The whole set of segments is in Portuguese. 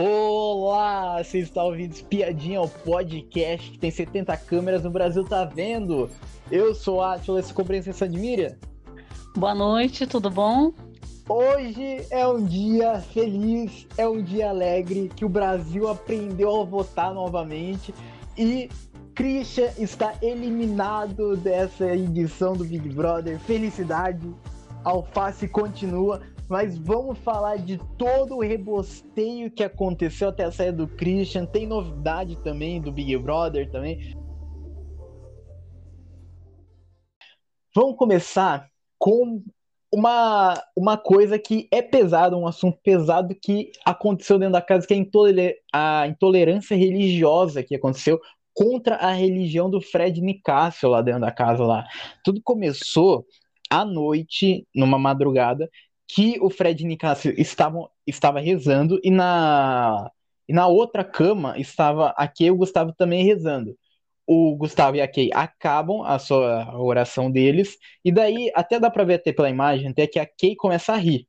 Olá, você está ouvindo Espiadinha, o podcast que tem 70 câmeras no Brasil, tá vendo? Eu sou a Atila, esse compreensão se admira? Boa noite, tudo bom? Hoje é um dia feliz, é um dia alegre, que o Brasil aprendeu a votar novamente e Christian está eliminado dessa edição do Big Brother. Felicidade, Alface continua, mas vamos falar de todo o rebosteio que aconteceu até a saída do Christian. Tem novidade também do Big Brother também. Vamos começar com uma, uma coisa que é pesada, um assunto pesado que aconteceu dentro da casa, que é a, intoler a intolerância religiosa que aconteceu contra a religião do Fred Nicásio lá dentro da casa lá. Tudo começou à noite, numa madrugada, que o Fred Nicásio estavam, estava rezando e na, e na outra cama estava a Kay e o Gustavo também rezando. O Gustavo e a Kay acabam a sua oração deles, e daí até dá pra ver até pela imagem, até que a Kay começa a rir.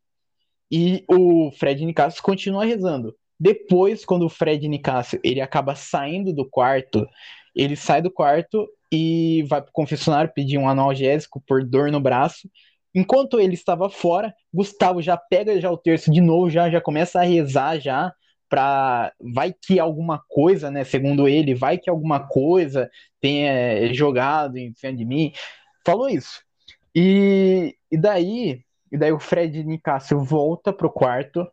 E o Fred Nicásio continua rezando. Depois, quando o Fred Nicásio ele acaba saindo do quarto, ele sai do quarto e vai pro confessionário pedir um analgésico por dor no braço. Enquanto ele estava fora, Gustavo já pega já o terço de novo, já já começa a rezar já para vai que alguma coisa, né, segundo ele, vai que alguma coisa tenha jogado em cima de mim. Falou isso. E, e daí, e daí o Fred Nicásio volta pro quarto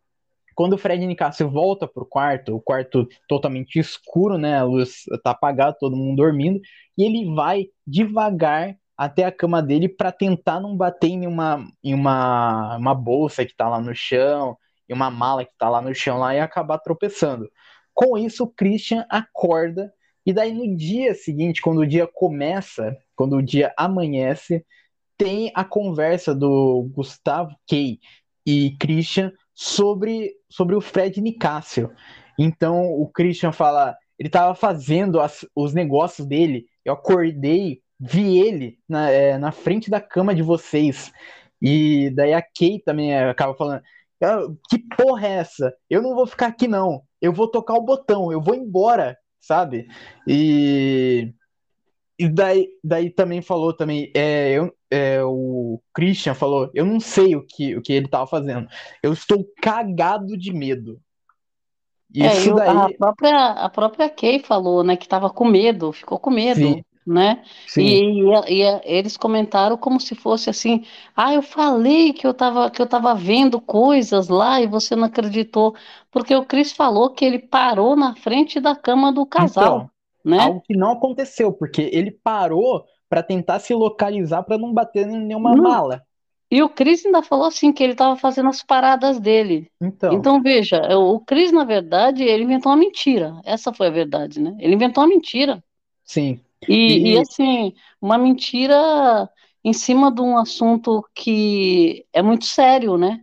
quando o Fred Nicásio volta pro quarto, o quarto totalmente escuro, né? A luz tá apagada, todo mundo dormindo, e ele vai devagar até a cama dele para tentar não bater em uma, em uma, uma bolsa que tá lá no chão, em uma mala que tá lá no chão lá e acabar tropeçando. Com isso, o Christian acorda e daí no dia seguinte, quando o dia começa, quando o dia amanhece, tem a conversa do Gustavo Kay e Christian sobre, sobre o Fred Nicásio. Então o Christian fala, ele estava fazendo as, os negócios dele, eu acordei, vi ele na, é, na frente da cama de vocês. E daí a Kay também acaba falando, ah, que porra é essa? Eu não vou ficar aqui não, eu vou tocar o botão, eu vou embora, sabe? E e daí, daí também falou também, é, eu, é, o Christian falou, eu não sei o que, o que ele tava fazendo. Eu estou cagado de medo. Isso é, daí... a, própria, a própria Kay falou, né, que tava com medo, ficou com medo. Sim. Né? Sim. E, e, e, eles comentaram como se fosse assim: ah, eu falei que eu estava que eu tava vendo coisas lá e você não acreditou, porque o Chris falou que ele parou na frente da cama do casal. Então, né? Algo que não aconteceu, porque ele parou para tentar se localizar para não bater em nenhuma não. mala. E o Cris ainda falou assim que ele estava fazendo as paradas dele. Então. então, veja, o Cris, na verdade, ele inventou uma mentira. Essa foi a verdade, né? Ele inventou uma mentira. Sim. E, e... e assim, uma mentira em cima de um assunto que é muito sério, né?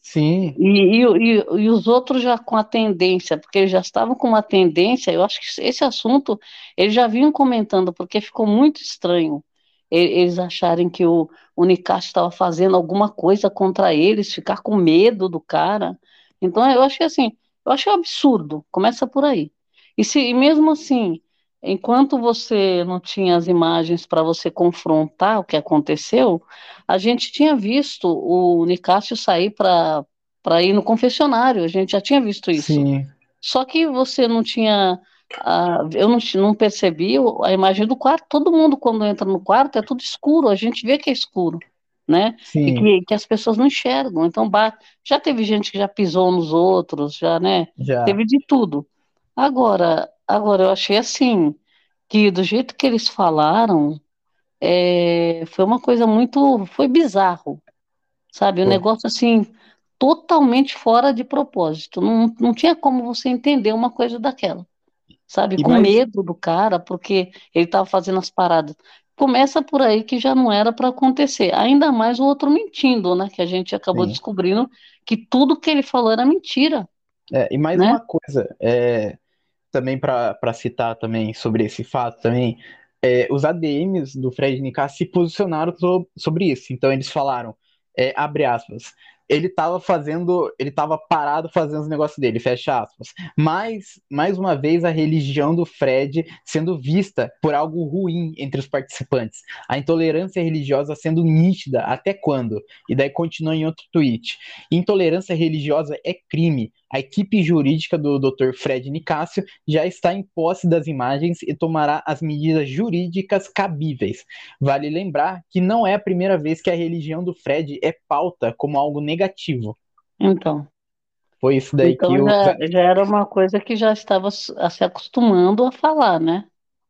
Sim. E, e, e, e, os outros já com a tendência, porque eles já estavam com uma tendência, eu acho que esse assunto eles já vinham comentando, porque ficou muito estranho eles acharem que o, o estava fazendo alguma coisa contra eles, ficar com medo do cara. Então eu achei assim, eu um absurdo, começa por aí. E, se, e mesmo assim, enquanto você não tinha as imagens para você confrontar o que aconteceu, a gente tinha visto o Nicásio sair para ir no confessionário, a gente já tinha visto isso. Sim. Só que você não tinha. Uh, eu não, não percebi a imagem do quarto. Todo mundo, quando entra no quarto, é tudo escuro, a gente vê que é escuro. Né? Sim. E que, que, as pessoas não enxergam. Então, já teve gente que já pisou nos outros, já, né? Já. Teve de tudo. Agora, Agora, eu achei assim, que do jeito que eles falaram, é, foi uma coisa muito, foi bizarro, sabe? Um negócio assim, totalmente fora de propósito. Não, não tinha como você entender uma coisa daquela, sabe? E Com mais... medo do cara, porque ele estava fazendo as paradas. Começa por aí que já não era para acontecer. Ainda mais o outro mentindo, né? Que a gente acabou Sim. descobrindo que tudo que ele falou era mentira. É, e mais né? uma coisa, é, também para citar também sobre esse fato também, é, os ADMs do Fred Nicasso se posicionaram so, sobre isso. Então eles falaram, é, abre aspas, ele estava fazendo, ele estava parado fazendo os negócios dele, fecha aspas. Mas, mais uma vez, a religião do Fred sendo vista por algo ruim entre os participantes. A intolerância religiosa sendo nítida, até quando? E daí continua em outro tweet. Intolerância religiosa é crime. A equipe jurídica do Dr. Fred Nicásio já está em posse das imagens e tomará as medidas jurídicas cabíveis. Vale lembrar que não é a primeira vez que a religião do Fred é pauta como algo negativo. Então. Foi isso daí então que eu. Já, já era uma coisa que já estava se acostumando a falar, né?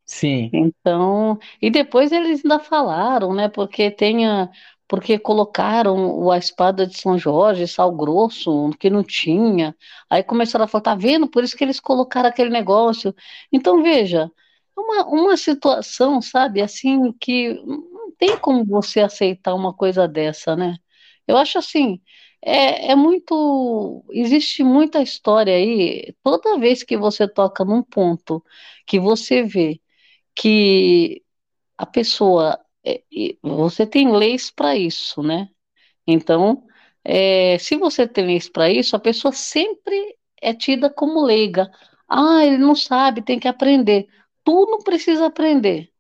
Sim. Então, e depois eles ainda falaram, né? Porque tenha porque colocaram a espada de São Jorge, sal grosso, que não tinha. Aí começaram a falar, tá vendo? Por isso que eles colocaram aquele negócio. Então, veja, uma, uma situação, sabe, assim, que não tem como você aceitar uma coisa dessa, né? Eu acho assim, é, é muito. Existe muita história aí. Toda vez que você toca num ponto que você vê que a pessoa é, você tem leis para isso, né? Então, é, se você tem leis para isso, a pessoa sempre é tida como leiga. Ah, ele não sabe, tem que aprender. Tu não precisa aprender.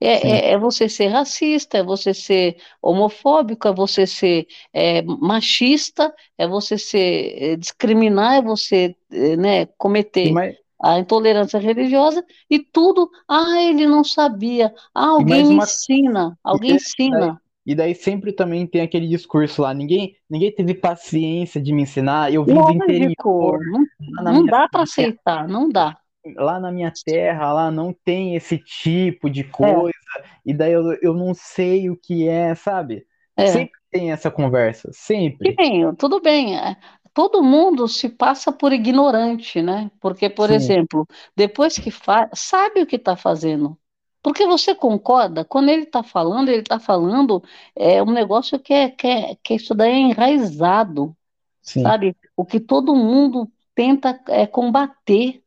É, é, é, você ser racista, é você ser homofóbico, é você ser é, machista, é você ser é, discriminar, é você é, né, cometer a intolerância religiosa e tudo, ah, ele não sabia, ah, alguém uma... ensina, alguém e ensina. Daí, e daí sempre também tem aquele discurso lá, ninguém, ninguém teve paciência de me ensinar, eu vim do interior. Não, não dá para aceitar, não dá. Lá na minha terra, lá não tem esse tipo de coisa, é. e daí eu, eu não sei o que é, sabe? É. Sempre tem essa conversa, sempre. Sim, tudo bem. É, todo mundo se passa por ignorante, né? Porque, por Sim. exemplo, depois que faz, sabe o que está fazendo. Porque você concorda, quando ele está falando, ele está falando é um negócio que é, que é, que isso daí é enraizado, Sim. sabe? O que todo mundo tenta é, combater,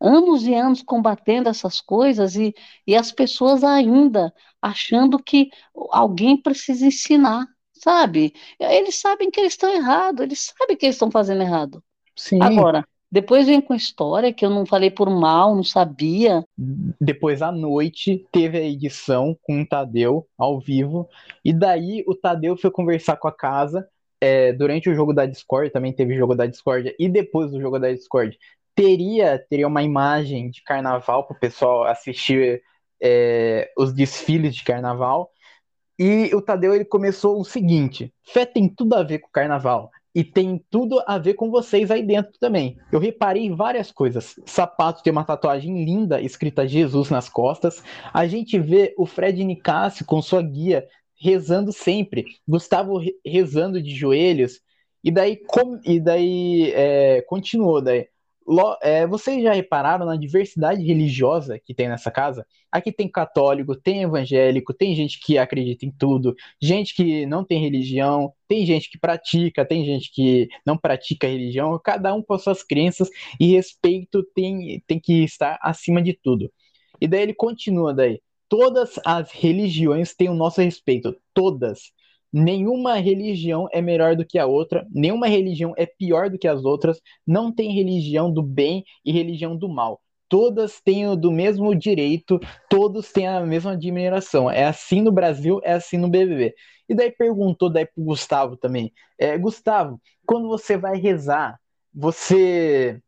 anos e anos combatendo essas coisas e, e as pessoas ainda achando que alguém precisa ensinar sabe? Eles sabem que eles estão errados, eles sabem que eles estão fazendo errado. Sim. Agora, depois vem com a história que eu não falei por mal, não sabia. Depois à noite teve a edição com o Tadeu ao vivo, e daí o Tadeu foi conversar com a casa. É, durante o jogo da Discord, também teve jogo da Discord, e depois do jogo da Discord, teria, teria uma imagem de carnaval para o pessoal assistir é, os desfiles de carnaval. E o Tadeu ele começou o seguinte: fé tem tudo a ver com carnaval. E tem tudo a ver com vocês aí dentro também. Eu reparei várias coisas. Sapato tem uma tatuagem linda escrita Jesus nas costas. A gente vê o Fred Nicásio com sua guia rezando sempre. Gustavo rezando de joelhos. E daí, com, e daí é, continuou daí. É, vocês já repararam na diversidade religiosa que tem nessa casa? Aqui tem católico, tem evangélico, tem gente que acredita em tudo, gente que não tem religião, tem gente que pratica, tem gente que não pratica religião, cada um com suas crenças e respeito tem, tem que estar acima de tudo. E daí ele continua daí. Todas as religiões têm o nosso respeito, todas. Nenhuma religião é melhor do que a outra, nenhuma religião é pior do que as outras, não tem religião do bem e religião do mal. Todas têm o do mesmo direito, todos têm a mesma admiração. É assim no Brasil, é assim no BBB. E daí perguntou daí pro Gustavo também. É, Gustavo, quando você vai rezar, você.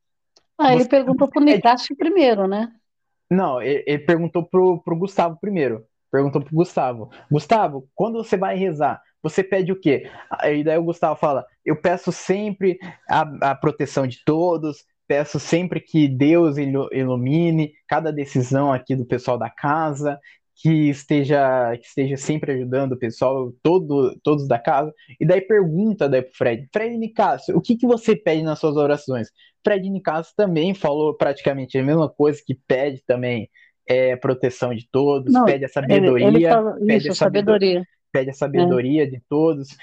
Ah, ele você... perguntou pro Nicásio primeiro, né? Não, ele, ele perguntou pro, pro Gustavo primeiro. Perguntou pro Gustavo. Gustavo, quando você vai rezar, você pede o quê? E daí o Gustavo fala: Eu peço sempre a, a proteção de todos, peço sempre que Deus ilumine cada decisão aqui do pessoal da casa, que esteja, que esteja sempre ajudando o pessoal, todo, todos da casa. E daí pergunta daí pro Fred: Fred Nicasso, o que, que você pede nas suas orações? Fred Nicasso também falou praticamente a mesma coisa que pede também é, proteção de todos, Não, pede a sabedoria, ele, ele fala, pede isso, a sabedoria. sabedoria pede a sabedoria é. de todos.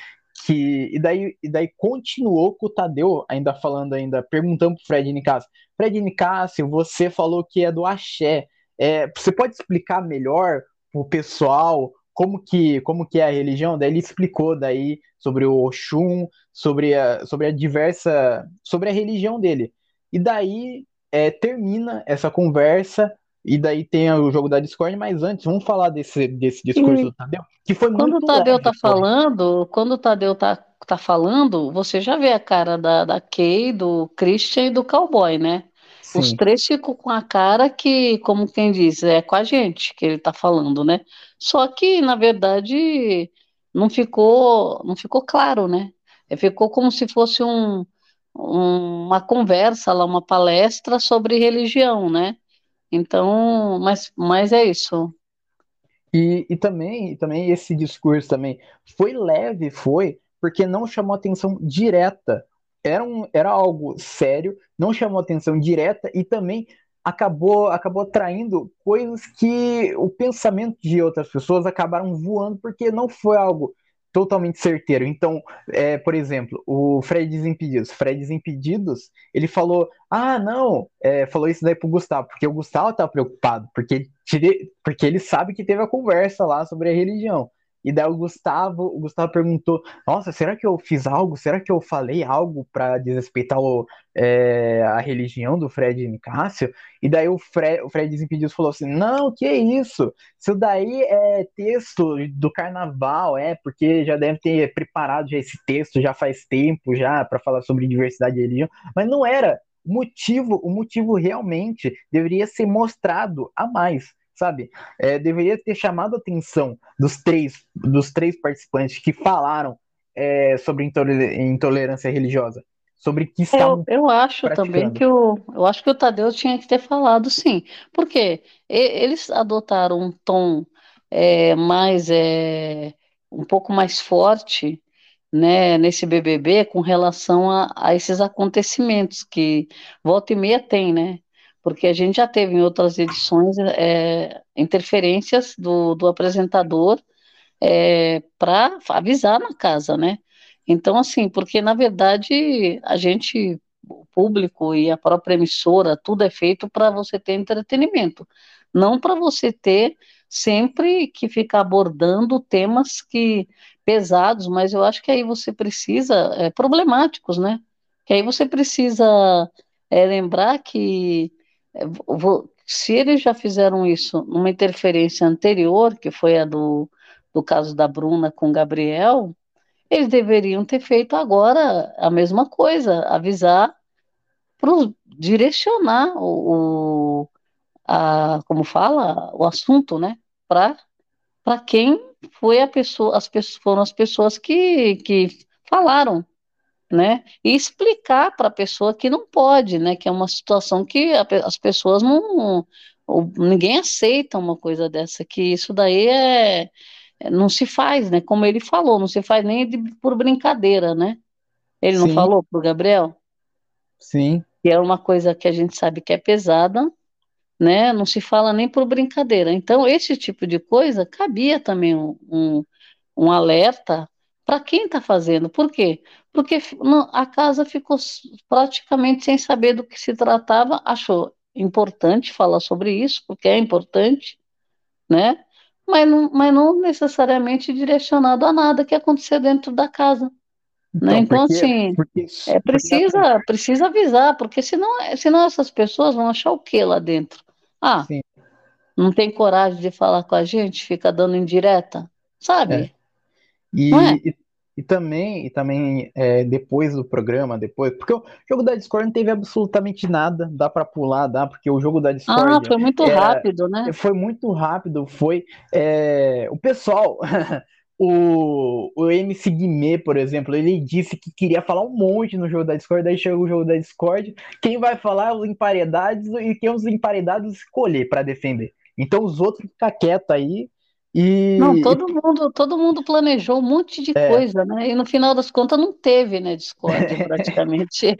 Que, e, daí, e daí continuou com o Tadeu, ainda falando, ainda perguntando pro Fred Nicásio. Fred Nicásio, você falou que é do axé. É, você pode explicar melhor pro pessoal como que, como que é a religião, daí ele explicou daí sobre o Oxum, sobre a, sobre a diversa, sobre a religião dele. E daí é, termina essa conversa e daí tem o jogo da Discord, mas antes, vamos falar desse, desse discurso e do Tadeu, que foi quando muito o Tadeu leve, tá falando, quando o Tadeu tá, tá falando, você já vê a cara da, da Kay, do Christian e do Cowboy, né? Sim. Os três ficam com a cara que, como quem diz, é com a gente que ele tá falando, né? Só que, na verdade, não ficou, não ficou claro, né? Ficou como se fosse um, um, uma conversa lá, uma palestra sobre religião, né? Então, mas, mas é isso. E, e também, também esse discurso também foi leve, foi, porque não chamou atenção direta. Era, um, era algo sério, não chamou atenção direta e também acabou acabou atraindo coisas que o pensamento de outras pessoas acabaram voando porque não foi algo totalmente certeiro. Então, é, por exemplo, o Fred Desimpedidos. Fred Desimpedidos, ele falou: Ah, não, é, falou isso daí pro Gustavo, porque o Gustavo tá preocupado, porque, porque ele sabe que teve a conversa lá sobre a religião. E daí o Gustavo, o Gustavo perguntou: Nossa, será que eu fiz algo? Será que eu falei algo para desrespeitar o, é, a religião do Fred Nicásio? E daí o Fred, o Fred Desimpedidos falou assim: Não, que isso? Isso daí é texto do carnaval, é, porque já deve ter preparado já esse texto já faz tempo já para falar sobre diversidade de religião, mas não era. O motivo, o motivo realmente deveria ser mostrado a mais sabe? É, deveria ter chamado a atenção dos três, dos três participantes que falaram é, sobre intolerância religiosa, sobre que estavam. Eu, eu acho também que o, eu acho que o Tadeu tinha que ter falado sim, porque eles adotaram um tom é, mais é, um pouco mais forte. Né, nesse BBB com relação a, a esses acontecimentos que volta e meia tem, né? Porque a gente já teve em outras edições é, interferências do, do apresentador é, para avisar na casa, né? Então, assim, porque na verdade a gente, o público e a própria emissora, tudo é feito para você ter entretenimento, não para você ter sempre que ficar abordando temas que pesados, mas eu acho que aí você precisa, é, problemáticos, né? Que aí você precisa é, lembrar que se eles já fizeram isso numa interferência anterior, que foi a do, do caso da Bruna com Gabriel, eles deveriam ter feito agora a mesma coisa, avisar, pro, direcionar o, o a, como fala, o assunto, né, para para quem foi a pessoa, as pessoas foram as pessoas que, que falaram, né? E explicar para a pessoa que não pode, né? Que é uma situação que a, as pessoas não, ninguém aceita uma coisa dessa, que isso daí é, é, não se faz, né? Como ele falou, não se faz nem de, por brincadeira, né? Ele não Sim. falou pro Gabriel? Sim. Que é uma coisa que a gente sabe que é pesada, né? Não se fala nem por brincadeira. Então, esse tipo de coisa cabia também um, um, um alerta para quem está fazendo. Por quê? Porque a casa ficou praticamente sem saber do que se tratava, achou importante falar sobre isso, porque é importante, né? Mas não, mas não necessariamente direcionado a nada que aconteceu dentro da casa. Então, né? então porque, assim, porque, é, precisa, precisa avisar, porque senão, senão essas pessoas vão achar o que lá dentro? Ah, Sim. não tem coragem de falar com a gente, fica dando indireta, sabe? É. E, é? e, e, também, e também é, depois do programa, depois, porque o jogo da Discord não teve absolutamente nada, dá para pular, dá, porque o jogo da Discord. Ah, foi muito era, rápido, né? Foi muito rápido, foi. É, o pessoal. o, o MC Guimê, por exemplo, ele disse que queria falar um monte no jogo da Discord, daí chegou o jogo da Discord, quem vai falar é os emparedados e quem os emparedados escolher para defender. Então os outros ficam quietos aí e... Não, todo mundo, todo mundo planejou um monte de é. coisa, né? E no final das contas não teve, né, discórdia praticamente.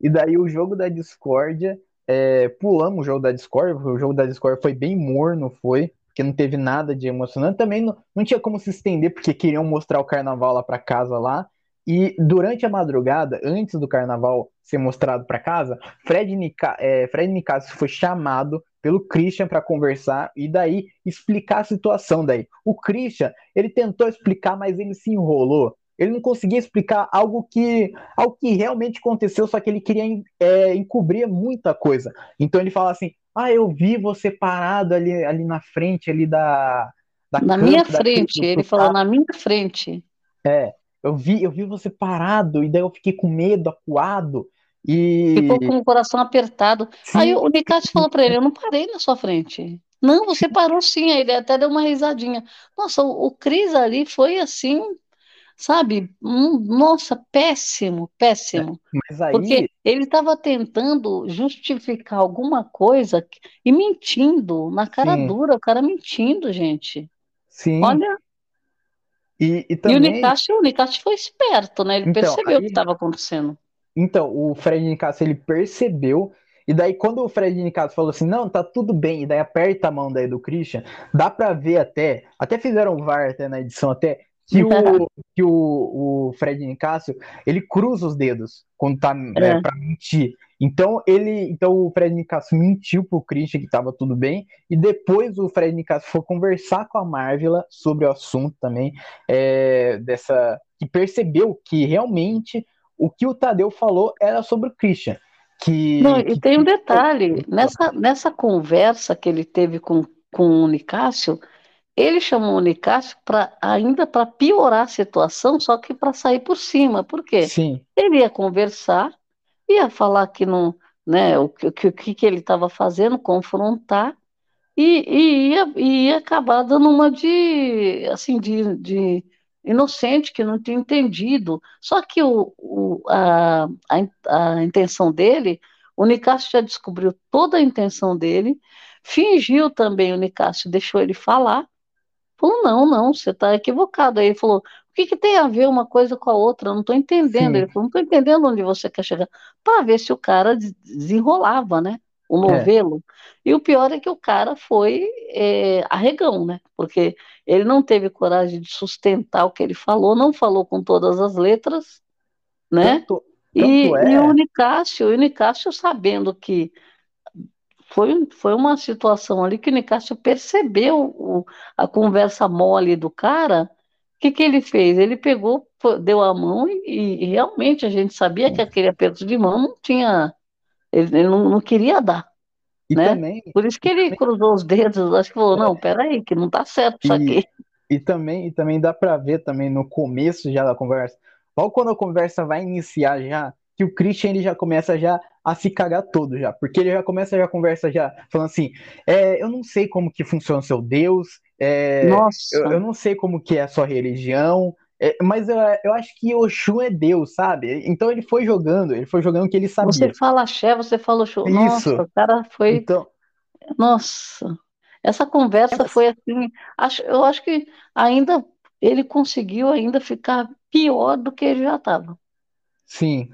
e daí o jogo da discórdia, é, pulamos o jogo da discórdia, o jogo da discórdia foi bem morno, foi, porque não teve nada de emocionante. Também não, não tinha como se estender, porque queriam mostrar o carnaval lá para casa lá. E durante a madrugada, antes do carnaval ser mostrado para casa, Fred, Nica, é, Fred Nicasso foi chamado pelo Christian para conversar e daí explicar a situação daí. O Christian, ele tentou explicar, mas ele se enrolou. Ele não conseguia explicar algo que, algo que realmente aconteceu, só que ele queria é, encobrir muita coisa. Então ele fala assim: Ah, eu vi você parado ali, ali na frente ali da. da na minha frente, ele falou na minha frente. É, eu vi, eu vi você parado, e daí eu fiquei com medo, acuado. E... Ficou com o coração apertado. Sim. Aí o Nicásio falou para ele: Eu não parei na sua frente. Não, você parou sim. Aí ele até deu uma risadinha. Nossa, o, o Cris ali foi assim, sabe? Hum, nossa, péssimo, péssimo. Mas aí... Porque ele estava tentando justificar alguma coisa e mentindo, na cara Sim. dura, o cara mentindo, gente. Sim. Olha. E, e, também... e o Nicásio, o foi esperto, né? Ele então, percebeu aí... o que estava acontecendo. Então, o Fred Nicásio, ele percebeu e daí, quando o Fred Nicásio falou assim, não, tá tudo bem, e daí aperta a mão daí do Christian, dá pra ver até, até fizeram um VAR até na edição até, que o, que o, o Fred Nicásio, ele cruza os dedos quando tá é. é, pra mentir. Então ele, então o Fred Nicásio mentiu pro Christian que tava tudo bem, e depois o Fred Nicásio foi conversar com a Marvela sobre o assunto também, é, dessa, que percebeu que realmente o que o Tadeu falou era sobre o Christian. Que, Não, que, e tem um detalhe, nessa, nessa conversa que ele teve com, com o Nicásio, ele chamou o Nicásio para ainda para piorar a situação, só que para sair por cima. Por quê? Sim. Ele ia conversar, ia falar que não, né, o que, o que, ele estava fazendo, confrontar, e, e, ia, ia acabar dando uma de assim de, de inocente que não tinha entendido. Só que o, o a, a, a intenção dele, o Nicásio já descobriu toda a intenção dele, fingiu também o Nicásio, deixou ele falar, Falou, não, não, você está equivocado. Aí ele falou, o que, que tem a ver uma coisa com a outra? Eu não estou entendendo. Sim. Ele falou, não estou entendendo onde você quer chegar. Para ver se o cara desenrolava, né? O é. novelo. É. E o pior é que o cara foi é, arregão, né? Porque ele não teve coragem de sustentar o que ele falou, não falou com todas as letras, né? Tanto, tanto e, é... e o Nicásio, o Nicásio sabendo que foi, foi uma situação ali que o Nicásio percebeu o, a conversa mole do cara. O que, que ele fez? Ele pegou, deu a mão e, e realmente a gente sabia que aquele aperto de mão não tinha. Ele, ele não, não, queria dar. E né? também, Por isso que ele também, cruzou os dedos, acho que falou, não, peraí, que não tá certo isso aqui. E também, e também dá para ver também no começo já da conversa, logo quando a conversa vai iniciar já, que o Christian ele já começa já a se cagar todo já, porque ele já começa já a conversa já falando assim, é, eu não sei como que funciona o seu Deus, é, eu, eu, não sei como que é a sua religião, é, mas eu, eu acho que Oxum é Deus, sabe? Então ele foi jogando, ele foi jogando o que ele sabia. Você fala axé, você fala Oxum. Isso. Nossa, o cara foi... Então... Nossa, essa conversa é... foi assim, acho, eu acho que ainda ele conseguiu ainda ficar pior do que ele já estava. Sim,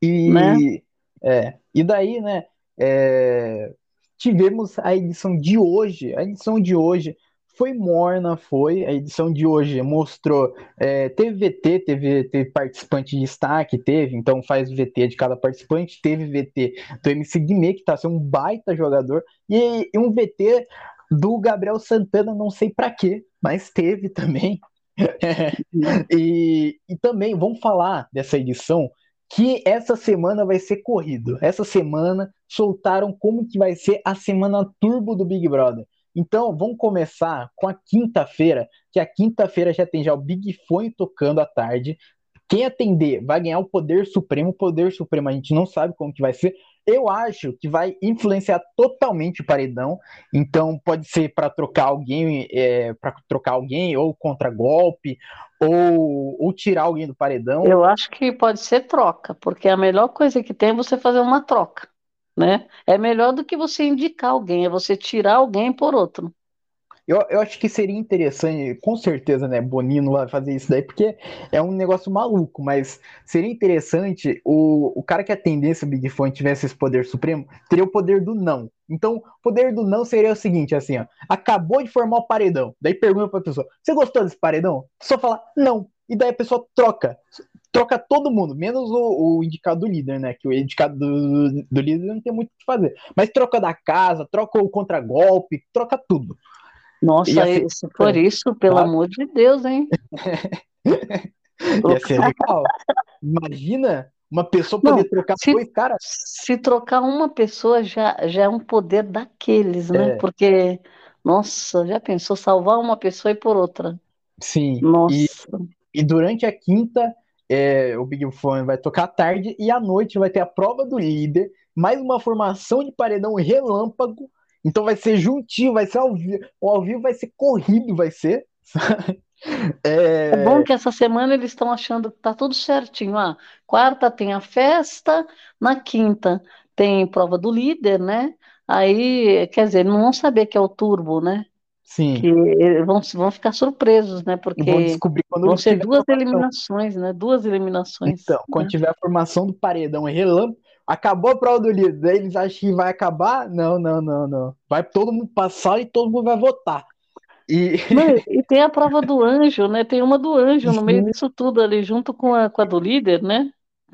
e, né? é, e daí, né, é, tivemos a edição de hoje. A edição de hoje foi morna, foi. A edição de hoje mostrou. É, teve VT, teve, teve participante de destaque, teve, então faz VT de cada participante. Teve VT do MC Guimê, que tá sendo um baita jogador, e, e um VT do Gabriel Santana, não sei para quê, mas teve também. e, e também vamos falar dessa edição que essa semana vai ser corrido. Essa semana soltaram como que vai ser a semana turbo do Big Brother. Então, vamos começar com a quinta-feira, que a quinta-feira já tem já o Big Fone tocando à tarde. Quem atender vai ganhar o poder supremo. O poder supremo a gente não sabe como que vai ser. Eu acho que vai influenciar totalmente o paredão. Então pode ser para trocar alguém, é, para trocar alguém ou contra golpe ou, ou tirar alguém do paredão. Eu acho que pode ser troca, porque a melhor coisa que tem é você fazer uma troca, né? É melhor do que você indicar alguém, é você tirar alguém por outro. Eu, eu acho que seria interessante, com certeza, né? Bonino vai fazer isso daí, porque é um negócio maluco, mas seria interessante o, o cara que atendesse o Big Fone tivesse esse poder supremo, teria o poder do não. Então, o poder do não seria o seguinte, assim, ó, acabou de formar o paredão. Daí pergunta pra pessoa: você gostou desse paredão? Pessoa fala, não. E daí a pessoa troca. Troca todo mundo, menos o, o indicado do líder, né? Que o indicado do, do líder não tem muito o que fazer. Mas troca da casa, troca o contragolpe, troca tudo. Nossa, assim, se for isso, pelo amor de Deus, hein? Ia ser legal. Imagina uma pessoa poder não, trocar se, dois caras. Se trocar uma pessoa já, já é um poder daqueles, né? É. Porque, nossa, já pensou salvar uma pessoa e por outra? Sim. Nossa. E, e durante a quinta, é, o Big Fone vai tocar à tarde e à noite vai ter a prova do líder, mais uma formação de paredão relâmpago. Então vai ser juntinho, vai ser ao vivo. O ao vivo vai ser corrido, vai ser. É... é... bom que essa semana eles estão achando que tá tudo certinho. Ah, quarta tem a festa, na quinta tem prova do líder, né? Aí, quer dizer, não vão saber que é o turbo, né? Sim. Que vão, vão ficar surpresos, né? Porque vão quando ser duas eliminações, né? Duas eliminações. Então, quando né? tiver a formação do paredão e relâmpago, acabou a prova do líder, eles acham que vai acabar? Não, não, não, não. Vai todo mundo passar e todo mundo vai votar. E... e tem a prova do anjo, né? Tem uma do anjo no meio disso tudo ali, junto com a, com a do líder, né?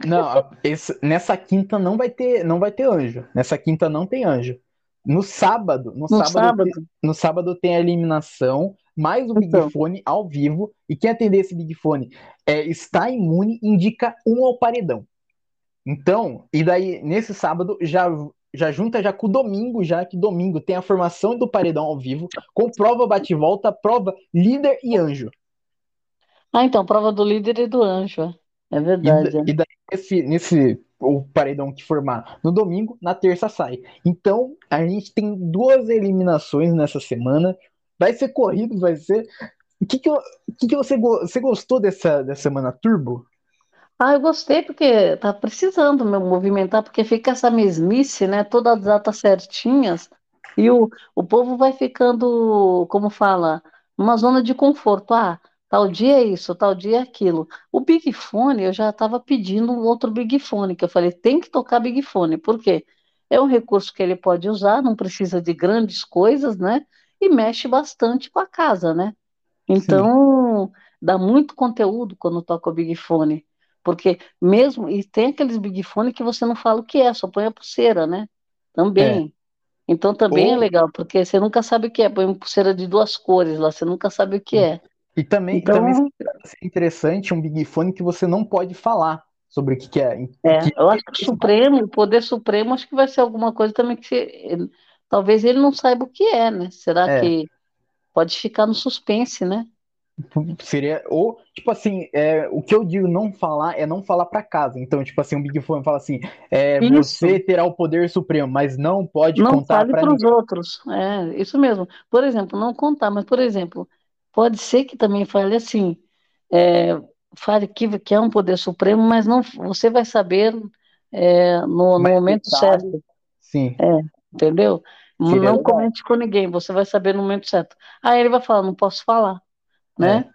Não, esse, nessa quinta não vai ter, não vai ter anjo. Nessa quinta não tem anjo. No sábado, no, no sábado, sábado, no sábado tem a eliminação, mais o então. Big Fone ao vivo. E quem atender esse Big Fone é, está imune, indica um ao paredão. Então, e daí nesse sábado já já junta já com o domingo, já que domingo tem a formação do paredão ao vivo, com prova bate-volta, prova líder e anjo. Ah, então, prova do líder e do anjo. É verdade. E, e daí, nesse, nesse o paredão que formar no domingo, na terça sai. Então, a gente tem duas eliminações nessa semana. Vai ser corrido, vai ser. O que, que, que, que você, você gostou dessa, dessa semana turbo? Ah, eu gostei porque tá precisando me movimentar, porque fica essa mesmice, né? Todas as datas certinhas, e o, o povo vai ficando, como fala, numa zona de conforto. Ah, tal dia é isso, tal dia é aquilo. O Big Fone, eu já estava pedindo um outro Big Fone, que eu falei, tem que tocar Big Fone, por quê? É um recurso que ele pode usar, não precisa de grandes coisas, né? E mexe bastante com a casa, né? Então, Sim. dá muito conteúdo quando toca o Big Fone. Porque mesmo, e tem aqueles big fone que você não fala o que é, só põe a pulseira, né? Também. É. Então também é Ou... é legal, porque você nunca sabe o que é, põe uma pulseira de duas cores lá, você nunca sabe o que é. E também, então... também é interessante um big fone que você não pode falar sobre o que, que é. É, que... eu acho que o Supremo, o Poder Supremo, acho que vai ser alguma coisa também que você, talvez ele não saiba o que é, né? Será é. que pode ficar no suspense, né? Seria, ou, tipo assim, é, o que eu digo não falar é não falar para casa. Então, tipo assim, o Big Fone fala assim: é, você terá o poder supremo, mas não pode não contar para os outros. É, isso mesmo. Por exemplo, não contar, mas, por exemplo, pode ser que também fale assim: é, fale que, que é um poder supremo, mas não, você vai saber é, no, no momento certo. Sim. É, entendeu? Seria não legal. comente com ninguém, você vai saber no momento certo. Aí ele vai falar: não posso falar né?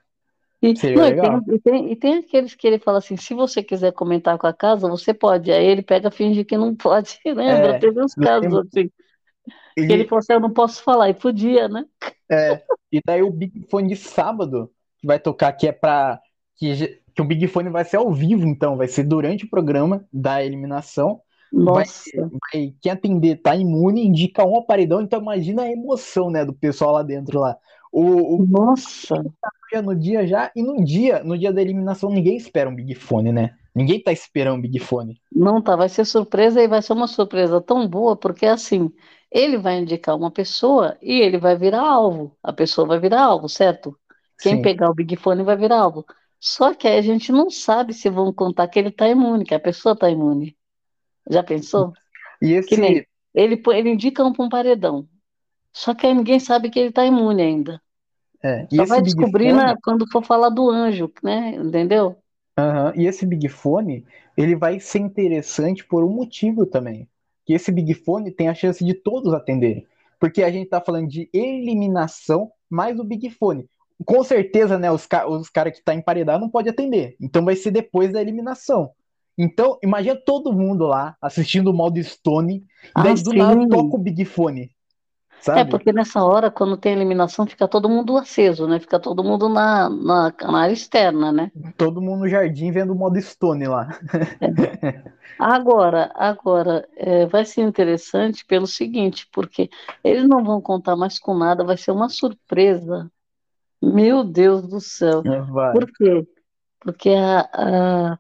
É. E, não, e, tem, e, tem, e, tem, aqueles que ele fala assim, se você quiser comentar com a casa, você pode. Aí ele pega finge que não pode, lembra? É, Teve uns casos lembro. assim. E... Ele falou assim, eu não posso falar, e podia, né? É, e daí o Big Fone de sábado, que vai tocar, que é pra. Que, que o Big Fone vai ser ao vivo, então, vai ser durante o programa da eliminação. Nossa. Vai, vai, quem atender tá imune, indica um aparelhão, então imagina a emoção, né, do pessoal lá dentro lá. O, o Nossa! No dia já, e no dia, no dia da eliminação, ninguém espera um Big Fone, né? Ninguém tá esperando um Big Fone. Não tá, vai ser surpresa e vai ser uma surpresa tão boa, porque assim, ele vai indicar uma pessoa e ele vai virar alvo. A pessoa vai virar alvo, certo? Quem Sim. pegar o Big Fone vai virar alvo. Só que aí a gente não sabe se vão contar que ele tá imune, que a pessoa tá imune. Já pensou? E esse... Nem, ele, ele indica um para um paredão. Só que aí ninguém sabe que ele tá imune ainda. É, Só vai descobrir Fone... quando for falar do anjo, né? Entendeu? Uhum. E esse Big Fone, ele vai ser interessante por um motivo também. Que esse Big Fone tem a chance de todos atenderem. Porque a gente tá falando de eliminação mais o Big Fone. Com certeza, né, os, ca os caras que tá emparedado não pode atender. Então vai ser depois da eliminação. Então, imagina todo mundo lá assistindo o modo Stone, e daí ah, do nada toca o Big Fone. Sabe? É, porque nessa hora, quando tem eliminação, fica todo mundo aceso, né? Fica todo mundo na, na, na área externa, né? Todo mundo no jardim vendo o modo Stone lá. É. Agora, agora é, vai ser interessante pelo seguinte, porque eles não vão contar mais com nada, vai ser uma surpresa. Meu Deus do céu. Vai. Por quê? Porque a, a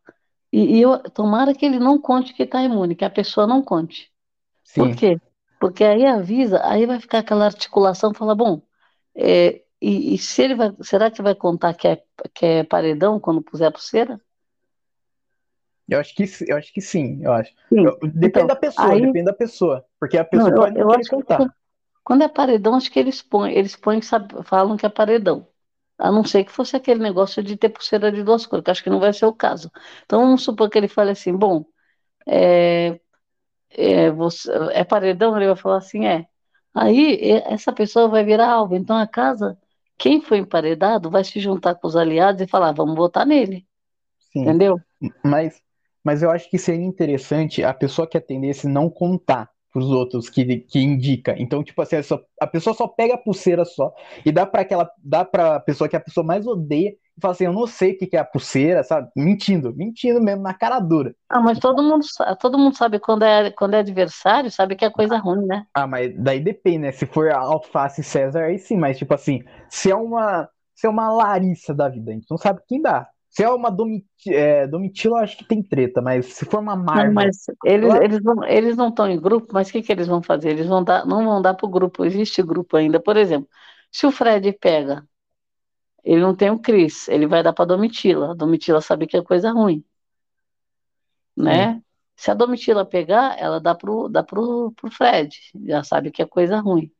e, e eu, tomara que ele não conte que está imune, que a pessoa não conte. Por Sim. quê? Porque aí avisa, aí vai ficar aquela articulação, fala, bom, é, e, e se ele vai, será que vai contar que é, que é paredão quando puser a pulseira? Eu acho que, eu acho que sim, eu acho. Sim. Eu- depende Então, da pessoa, aí- depende da pessoa. Porque a Não, pessoa eu, não eu querer acho que contar. quando, quando é paredão, acho que eles põem, eles põem, sabe, falam que é paredão. A não ser que fosse aquele negócio de ter pulseira de duas cores, que acho que não vai ser o caso. Então vamos supor que ele fale assim, bom, é, é, você, é paredão, ele vai falar assim, é. Aí essa pessoa vai virar alvo. Então a casa, quem foi emparedado, vai se juntar com os aliados e falar, vamos votar nele, Sim. entendeu? Mas, mas eu acho que seria interessante a pessoa que atendesse não contar pros outros que, que indica. Então, tipo assim, a só- a pessoa só pega a pulseira só e dá para aquela, dá pra pessoa que a pessoa mais odeia e fala assim, eu não sei o que é a pulseira, sabe? Mentindo, mentindo mesmo, na cara dura. Ah, mas todo mundo, todo mundo sabe quando é, quando é adversário, sabe que é coisa ruim, né? Ah, mas daí depende, né? Se for Alface César, aí sim, mas tipo assim, se é uma, se é uma Larissa da vida, a gente não sabe quem dá. Se é uma Domit, é, Domitila, eu acho que tem treta, mas se for uma Não, Marvel, mas eles, eles não, eles não estão em grupo, mas o que que eles vão fazer? Eles vão dar, não vão dar para o grupo, existe grupo ainda. Por exemplo, se o Fred pega, ele não tem o Cris, ele vai dar para a Domitila. A Domitila sabe que é coisa ruim, né? Se a Domitila pegar, ela dá pro, dá pro, pro Fred, já sabe que é coisa ruim,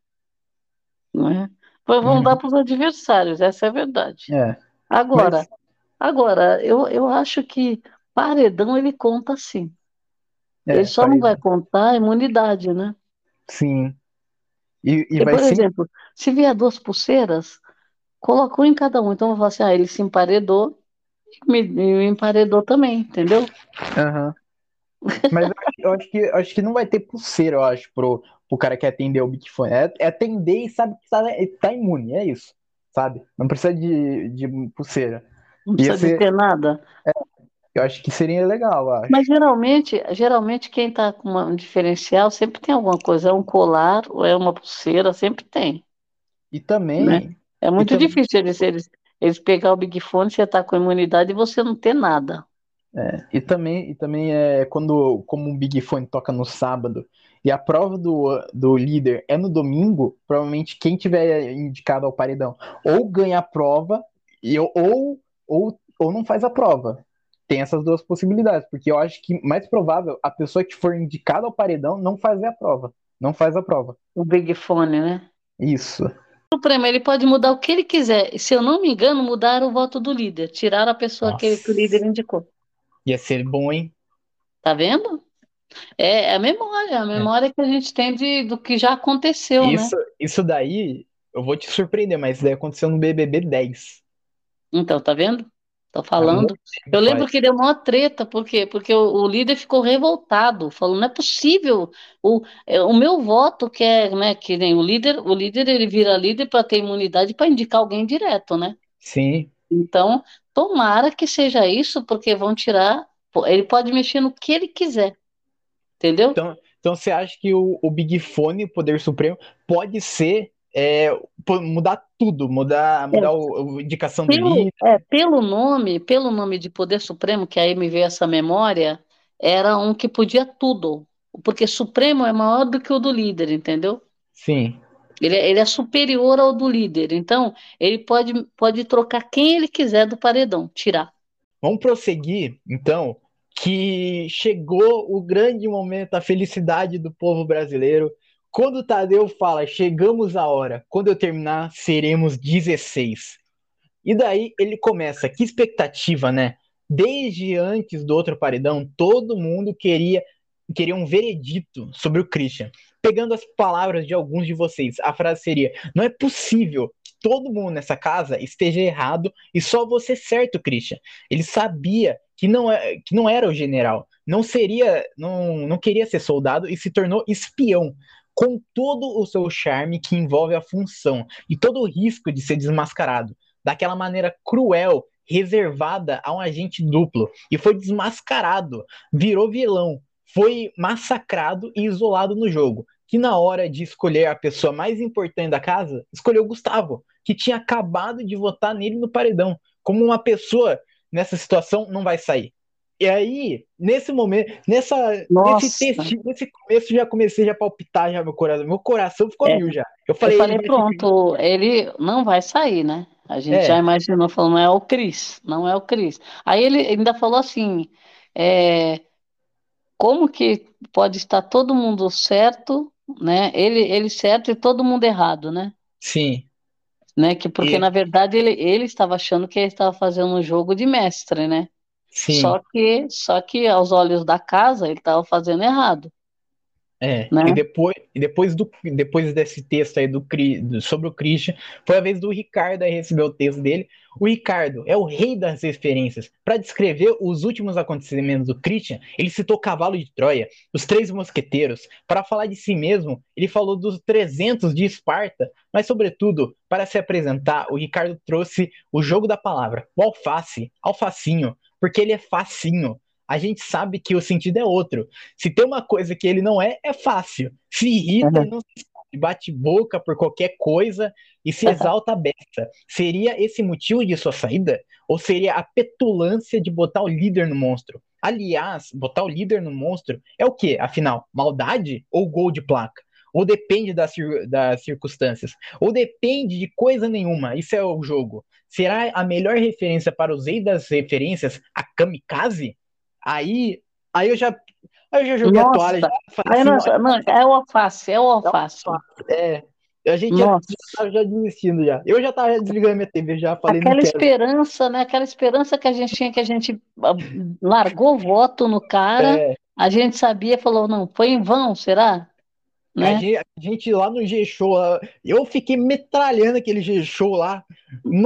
né? Pois vão Uhum. dar para os adversários, essa é a verdade. é. Agora, Mas- agora, eu, eu acho que paredão ele conta sim. É, Ele só não faz- vai contar a imunidade, né? Sim. E, e Porque, por sempre. exemplo, se vier duas pulseiras, coloca um em cada um. Então, eu vou falar assim, ah, ele se emparedou e me, me emparedou também, entendeu? Aham. Mas eu acho, eu acho que, eu acho que não vai ter pulseira, eu acho, pro, pro cara que atender o Big Fone. É, é atender e sabe que tá, tá imune, é isso. Sabe? Não precisa de, de pulseira. Não precisa ser- ter nada. Eu acho que seria legal, acho. Mas geralmente, geralmente quem está com uma- um diferencial sempre tem alguma coisa. É um colar ou é uma pulseira, sempre tem. E também, Né? É muito também- difícil eles, eles, eles pegar o Big Fone, você tá com imunidade e você não ter nada. É, e também, e também é quando, como o Big Fone toca no sábado e a prova do, do líder é no domingo, provavelmente quem tiver indicado ao paredão ou ganha a prova e, ou, ou, ou não faz a prova. Tem essas duas possibilidades, porque eu acho que mais provável a pessoa que for indicada ao paredão não fazer a prova. Não faz a prova. O Big Fone, né? Isso. O Supremo, ele pode mudar o que ele quiser. Se eu não me engano, mudaram o voto do líder. Tiraram a pessoa que, que o líder indicou. Ia ser bom, hein? Tá vendo? É, é a memória, a memória que a gente tem de, do que já aconteceu, né? Isso, isso daí, eu vou te surpreender, mas isso daí aconteceu no BBB 10. Então, tá vendo? Tô Há falando. Eu lembro que deu uma treta, por quê? Porque o, o líder ficou revoltado, falou, não é possível, o, é, o meu voto que é, né, que nem o líder, o líder ele vira líder para ter imunidade para indicar alguém direto, né? Sim, Então, tomara que seja isso, porque vão tirar, ele pode mexer no que ele quiser, entendeu? Então, então você acha que o, o Big Fone, o Poder Supremo, pode ser é, mudar tudo, mudar, mudar o, a indicação do Pelo, líder? é, pelo nome, pelo nome de Poder Supremo, que aí me veio essa memória, era um que podia tudo, porque Supremo é maior do que o do líder, entendeu? Sim. Ele, é- ele é superior ao do líder, então ele pode, pode trocar quem ele quiser do paredão, tirar. Vamos prosseguir, então, que chegou o grande momento, a felicidade do povo brasileiro. Quando o Tadeu fala, chegamos a hora, quando eu terminar, seremos 16. E daí ele começa, que expectativa, né? Desde antes do outro paredão, todo mundo queria, queria um veredito sobre o Christian. Pegando as palavras de alguns de vocês, a frase seria: Não é possível que todo mundo nessa casa esteja errado e só você certo, Christian. Ele sabia que não, é, que não era o general, não seria, não, não queria ser soldado e se tornou espião. Com todo o seu charme que envolve a função e todo o risco de ser desmascarado, daquela maneira cruel, reservada a um agente duplo, e foi desmascarado, virou vilão, foi massacrado e isolado no jogo. Que na hora de escolher a pessoa mais importante da casa, escolheu Gustavo, que tinha acabado de votar nele no paredão. Como uma pessoa nessa situação não vai sair. E aí, nesse momento, nessa, nesse, texto, nesse começo, já comecei a palpitar já meu coração. Meu coração ficou é. mil já. Eu falei, eu falei pronto, ele não vai sair, né? A gente é. já imaginou, falou, não é o Cris, não é o Cris. Aí ele ainda falou assim, é, como que pode estar todo mundo certo, né? Ele, ele certo e todo mundo errado, né? Sim. Né? Que, porque, e... na verdade, ele, ele estava achando que ele estava fazendo um jogo de mestre, né? Sim. Só que, só que aos olhos da casa ele estava fazendo errado. É, né? e depois, depois, do, depois desse texto aí do, do, sobre o Christian, foi a vez do Ricardo aí receber o texto dele. O Ricardo é o rei das referências. Para descrever os últimos acontecimentos do Christian, ele citou Cavalo de Troia, os Três Mosqueteiros. Para falar de si mesmo, ele falou dos 300 de Esparta, mas, sobretudo, para se apresentar, o Ricardo trouxe o jogo da palavra, o alface, alfacinho, porque ele é facinho. A gente sabe que o sentido é outro. Se tem uma coisa que ele não é, é fácil. Se irrita, uhum. não se bate boca por qualquer coisa e se exalta a beça. Seria esse motivo de sua saída? Ou seria a petulância de botar o líder no monstro? Aliás, botar o líder no monstro é o que, afinal? Maldade ou gol de placa? Ou depende das, das circunstâncias? Ou depende de coisa nenhuma? Isso é o jogo. Será a melhor referência para os reis das referências a Kamikaze? Aí, aí eu já, aí eu já joguei Nossa, a toalha. Já aí assim, não, não, é o alface, é o alface. É, a gente já, já, já desistindo já. Eu já estava desligando minha TV, já falei. Aquela esperança, né? Aquela esperança que a gente tinha, que a gente ah, largou o voto no cara, é. a gente sabia, falou, não, foi em vão, será? Né? A, gente, a, gente, lá no G-Show, eu fiquei metralhando aquele G-Show lá.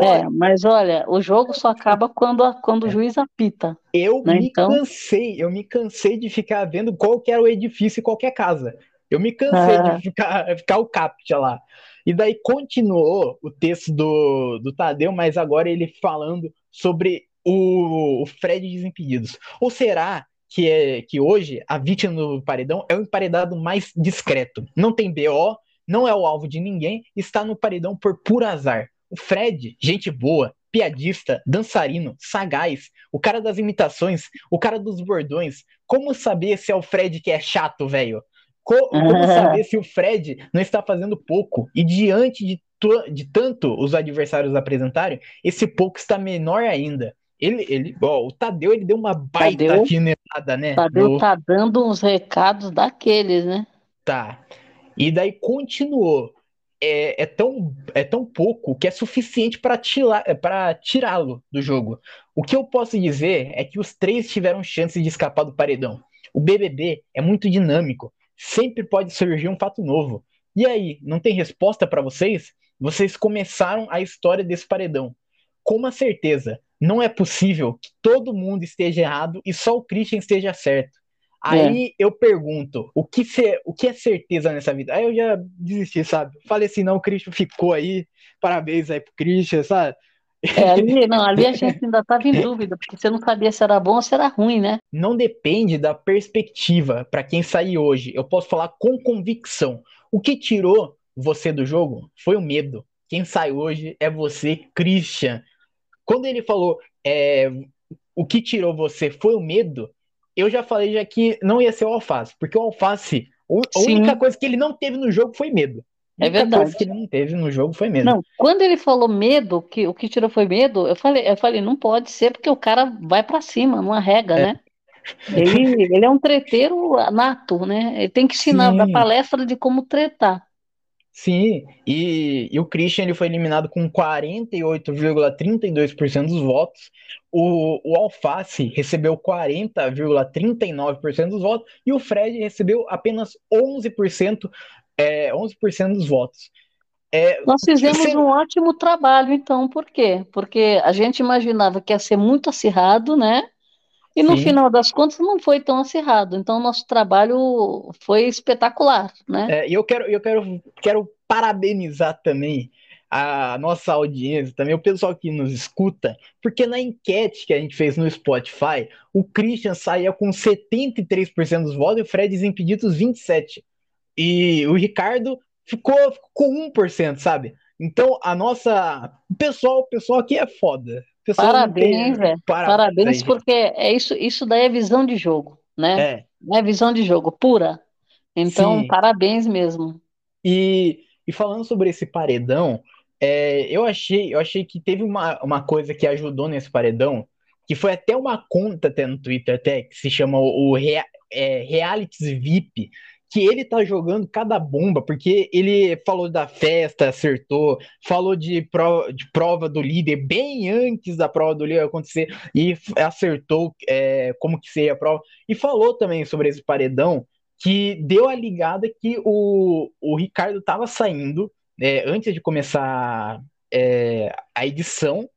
É, mas olha, o jogo só acaba quando, quando o juiz apita. Eu né? me então... cansei, eu me cansei de ficar vendo qual que era o edifício e qualquer casa. Eu me cansei de ficar, ficar o captcha lá. E daí continuou o texto do, do Tadeu, mas agora ele falando sobre o, o Fred Desimpedidos. Ou será que é que hoje a vítima do paredão é o emparedado mais discreto. Não tem BO, não é o alvo de ninguém, está no paredão por puro azar. O Fred, gente boa, piadista, dançarino, sagaz, o cara das imitações, o cara dos bordões. Como saber se é o Fred que é chato, velho? Como, como saber se o Fred não está fazendo pouco? E diante de, de tanto os adversários apresentarem, esse pouco está menor ainda. Ele, ele, ó, o Tadeu, ele deu uma baita Tadeu, afinetada, né? Tadeu no... tá dando uns recados daqueles, né? Tá. E daí continuou. É, é, tão, é tão pouco que é suficiente para tirá-lo do jogo. O que eu posso dizer é que os três tiveram chance de escapar do paredão. O BBB é muito dinâmico, sempre pode surgir um fato novo. E aí, não tem resposta para vocês? Vocês começaram a história desse paredão. Com uma certeza, não é possível que todo mundo esteja errado e só o Christian esteja certo. Aí é. eu pergunto, o que, ser, o que é certeza nessa vida? Aí eu já desisti, sabe? Falei assim, não, o Christian ficou aí, parabéns aí pro Christian, sabe? É, ali, não, ali a gente ainda estava em dúvida, porque você não sabia se era bom ou se era ruim, né? Não depende da perspectiva para quem sair hoje. Eu posso falar com convicção. O que tirou você do jogo foi o medo. Quem sai hoje é você, Christian. Quando ele falou é, o que tirou você foi o medo, eu já falei já que não ia ser o Alface, porque o Alface, a única coisa que ele não teve no jogo foi medo. É verdade. coisa que ele não teve no jogo foi medo. Não, quando ele falou medo, que o que tirou foi medo, eu falei, eu falei, não pode ser porque o cara vai para cima, não arrega, é. né? Ele, ele é um treteiro nato, né? Ele tem que ensinar a palestra de como tretar. Sim, e, e o Christian ele foi eliminado com 48,32% dos votos. O, o Alface recebeu 40,39% dos votos e o Fred recebeu apenas 11%, é, 11% dos votos. É, Nós fizemos você... um ótimo trabalho, então, por quê? Porque a gente imaginava que ia ser muito acirrado, né? E no Sim. final das contas não foi tão acirrado. Então, nosso trabalho foi espetacular, né? É, e eu quero, eu quero, quero parabenizar também a nossa audiência, também o pessoal que nos escuta, porque na enquete que a gente fez no Spotify, o Christian saía com 73% dos votos e o Fred Desimpedidos 27%. E o Ricardo ficou, ficou com 1%, sabe? Então, a nossa. O pessoal, o pessoal aqui é foda. Parabéns, velho. Parabéns, Parabéns porque é isso, isso daí é visão de jogo, né? É, é visão de jogo pura. Então, Sim. parabéns mesmo. E, e falando sobre esse paredão, é, eu achei, eu achei que teve uma, uma coisa que ajudou nesse paredão, que foi até uma conta até no Twitter até, que se chama o, o Rea, é, Realities VIP, que ele tá jogando cada bomba, porque ele falou da festa, acertou, falou de prova, de prova do líder bem antes da prova do líder acontecer e acertou é, como que seria a prova. E falou também sobre esse paredão que deu a ligada que o, o Ricardo tava saindo é, antes de começar é, a edição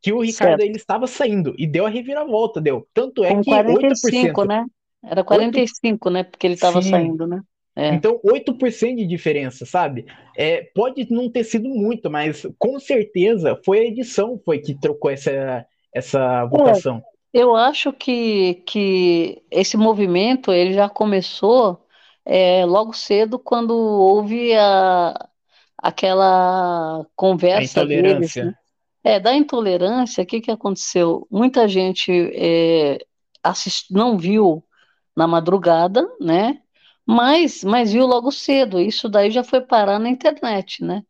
que o Ricardo ele estava saindo e deu a reviravolta, deu. Tanto é Com que 45, 8%, né? Era 45, 8... né? Porque ele estava saindo, né? É. Então, 8% de diferença, sabe? É, pode não ter sido muito, mas com certeza foi a edição foi que trocou essa, essa votação. É, eu acho que, que esse movimento ele já começou é, logo cedo quando houve a, aquela conversa deles, né? É, da intolerância, o que, que aconteceu? Muita gente é, assist, não viu na madrugada, né? Mas, mas viu logo cedo. Isso daí já foi parar na internet, né?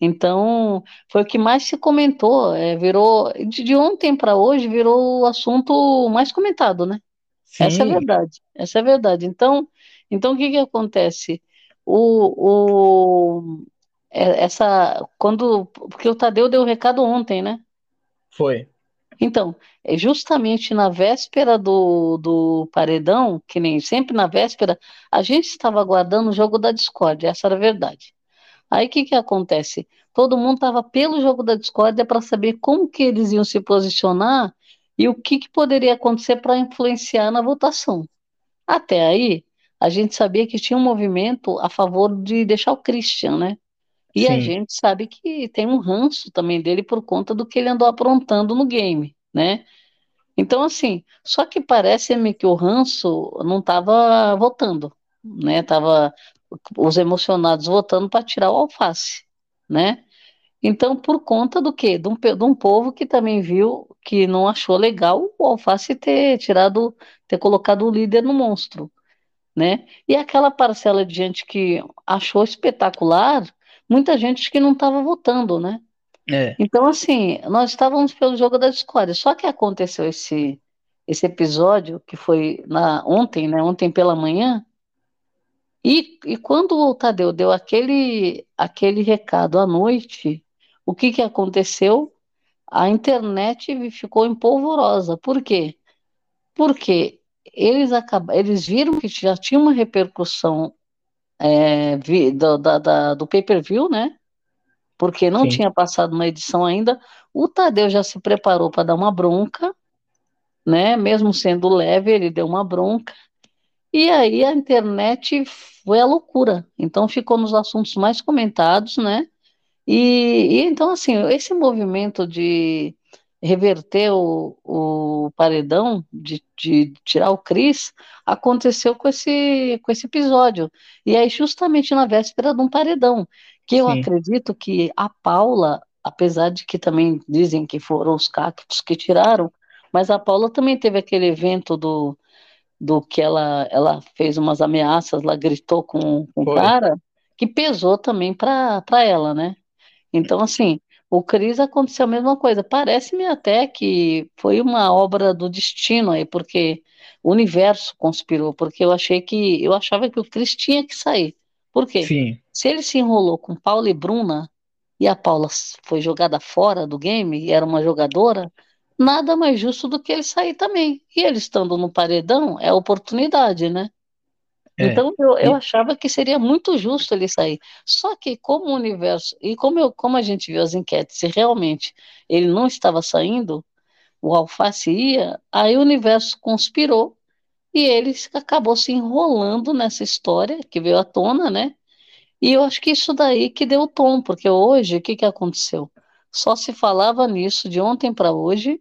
Então, foi o que mais se comentou. É, virou de, de ontem para hoje virou o assunto mais comentado, né? Sim. Essa é a verdade. Essa é a verdade. Então, então o que que acontece? O, o é, essa quando porque o Tadeu deu o recado ontem, né? Foi. Então, é justamente na véspera do, do paredão, que nem sempre na véspera, a gente estava aguardando o jogo da discórdia, essa era a verdade. Aí o que, que acontece? Todo mundo estava pelo jogo da discórdia para saber como que eles iam se posicionar e o que, que poderia acontecer para influenciar na votação. Até aí, a gente sabia que tinha um movimento a favor de deixar o Christian, né? E Sim. a gente sabe que tem um ranço também dele por conta do que ele andou aprontando no game, né? Então, assim, só que parece-me que o ranço não estava votando, né? Tava os emocionados votando para tirar o alface, né? Então, por conta do quê? De um, de um povo que também viu que não achou legal o alface ter tirado, ter colocado o líder no monstro, né? E aquela parcela de gente que achou espetacular muita gente que não estava votando, né? É. Então, assim, nós estávamos pelo jogo da discórdia. Só que aconteceu esse, esse episódio, que foi na, ontem, né? Ontem pela manhã. E, e quando o Tadeu deu aquele, aquele recado à noite, o que, que aconteceu? A internet ficou empolvorosa. Por quê? Porque eles, acab... eles viram que já tinha uma repercussão é, vi, do, da, da, do pay-per-view, né? Porque não Sim. tinha passado uma edição ainda. O Tadeu já se preparou para dar uma bronca, né? Mesmo sendo leve, ele deu uma bronca. E aí a internet foi a loucura. Então ficou nos assuntos mais comentados, né? E, e então, assim, esse movimento de reverter o, o paredão, de, de, tirar o Cris, aconteceu com esse, com esse episódio. E aí, justamente na véspera de um paredão, que eu Sim. acredito que a Paula, apesar de que também dizem que foram os cactos que tiraram, mas a Paula também teve aquele evento do, do que ela, ela fez umas ameaças, ela gritou com, com o cara, que pesou também para ela, né? Então, assim, o Cris aconteceu a mesma coisa. Parece-me até que foi uma obra do destino aí, porque o universo conspirou, porque eu achei que eu achava que o Cris tinha que sair. Por quê? Sim. Se ele se enrolou com Paula e Bruna e a Paula foi jogada fora do game e era uma jogadora, nada mais justo do que ele sair também. E ele estando no paredão é oportunidade, né? É. Então eu, eu achava que seria muito justo ele sair. Só que como o universo, e como, eu, como a gente viu as enquetes, se realmente ele não estava saindo, o Alface ia, aí o universo conspirou e ele acabou se enrolando nessa história que veio à tona, né? E eu acho que isso daí que deu o tom, porque hoje, o que, que aconteceu? Só se falava nisso de ontem para hoje,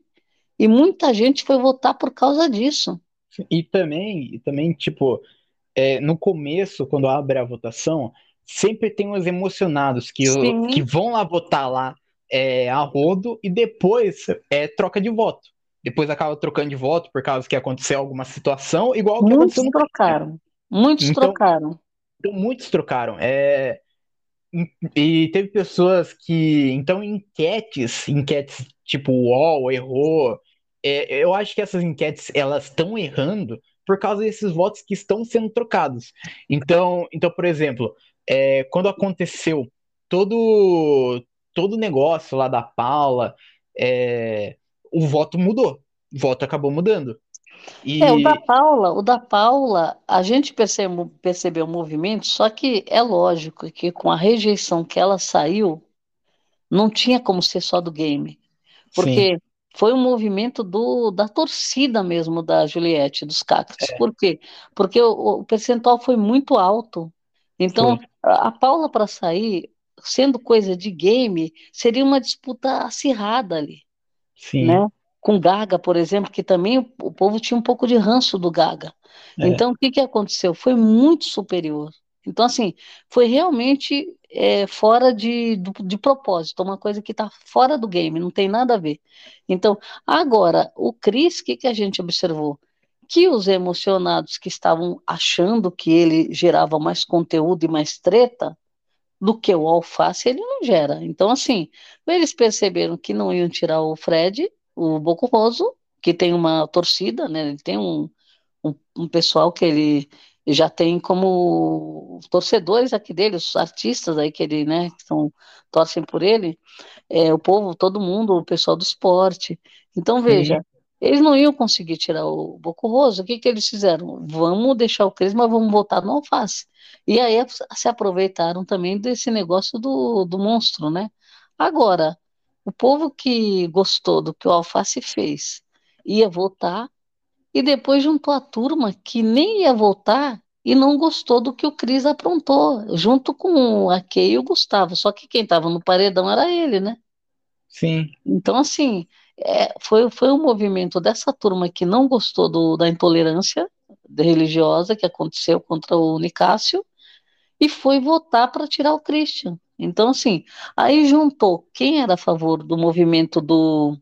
e muita gente foi votar por causa disso. E também, e também tipo, é, no começo, quando abre a votação, sempre tem os emocionados que, que vão lá votar lá é, a rodo e depois é, troca de voto. Depois acaba trocando de voto por causa que aconteceu alguma situação, igual que Muitos aconteceu no trocaram. Muitos então, trocaram. Então, muitos trocaram. É, e teve pessoas que, então, enquetes, enquetes tipo UOL errou. É, eu acho que essas enquetes elas estão errando por causa desses votos que estão sendo trocados. Então, então por exemplo, é, quando aconteceu todo todo o negócio lá da Paula, é, o voto mudou, o voto acabou mudando. E... É, o da Paula, o da Paula, a gente percebeu, percebeu o movimento, só que é lógico que com a rejeição que ela saiu, não tinha como ser só do game. Porque Sim. Foi um movimento do, da torcida mesmo da Juliette, dos cactos. É. Por quê? Porque o, o percentual foi muito alto. Então, a Paula para sair, sendo coisa de game, seria uma disputa acirrada ali. Sim. Né? Com Gaga, por exemplo, que também o, o povo tinha um pouco de ranço do Gaga. É. Então, o que, que aconteceu? Foi muito superior. Então, assim, foi realmente é, fora de, de, propósito, uma coisa que está fora do game, não tem nada a ver. Então, agora, o Cris, o que, que a gente observou? Que os emocionados que estavam achando que ele gerava mais conteúdo e mais treta, do que o alface ele não gera. Então, assim, eles perceberam que não iam tirar o Fred, o Bocoroso, que tem uma torcida, né? Ele tem um, um, um, pessoal que ele já tem como torcedores aqui dele, os artistas aí que ele, né, que são, torcem por ele, é, o povo, todo mundo, o pessoal do esporte. Então, veja, Sim. eles não iam conseguir tirar o Bocoroso, o que que eles fizeram? Vamos deixar o Cris, mas vamos voltar no alface. E aí se aproveitaram também desse negócio do, do monstro, né? Agora, o povo que gostou do que o Alface fez ia votar, e depois juntou a turma que nem ia votar e não gostou do que o Cris aprontou, junto com a Kay e o Gustavo. Só que quem estava no paredão era ele, né? Sim. Então, assim, é, foi, foi um movimento dessa turma que não gostou do, da intolerância religiosa que aconteceu contra o Nicásio e foi votar para tirar o Christian. Então, assim, aí juntou quem era a favor do movimento do,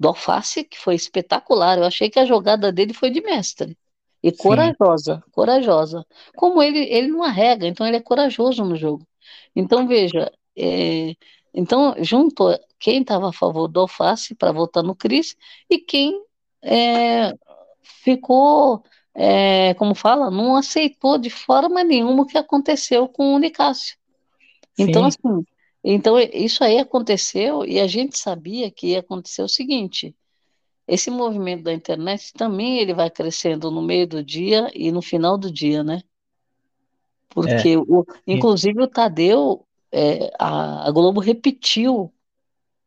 do Alface, que foi espetacular. Eu achei que a jogada dele foi de mestre. E Sim. corajosa, corajosa. Como ele, ele não arrega, então ele é corajoso no jogo. Então, veja, é, então juntou quem estava a favor do Alface para votar no Cris e quem é, ficou é, como fala, não aceitou de forma nenhuma o que aconteceu com o Nicásio. Então, assim, então isso aí aconteceu e a gente sabia que ia acontecer o seguinte: esse movimento da internet também ele vai crescendo no meio do dia e no final do dia, né? Porque, é. o, inclusive, o Tadeu, é, a, a, Globo repetiu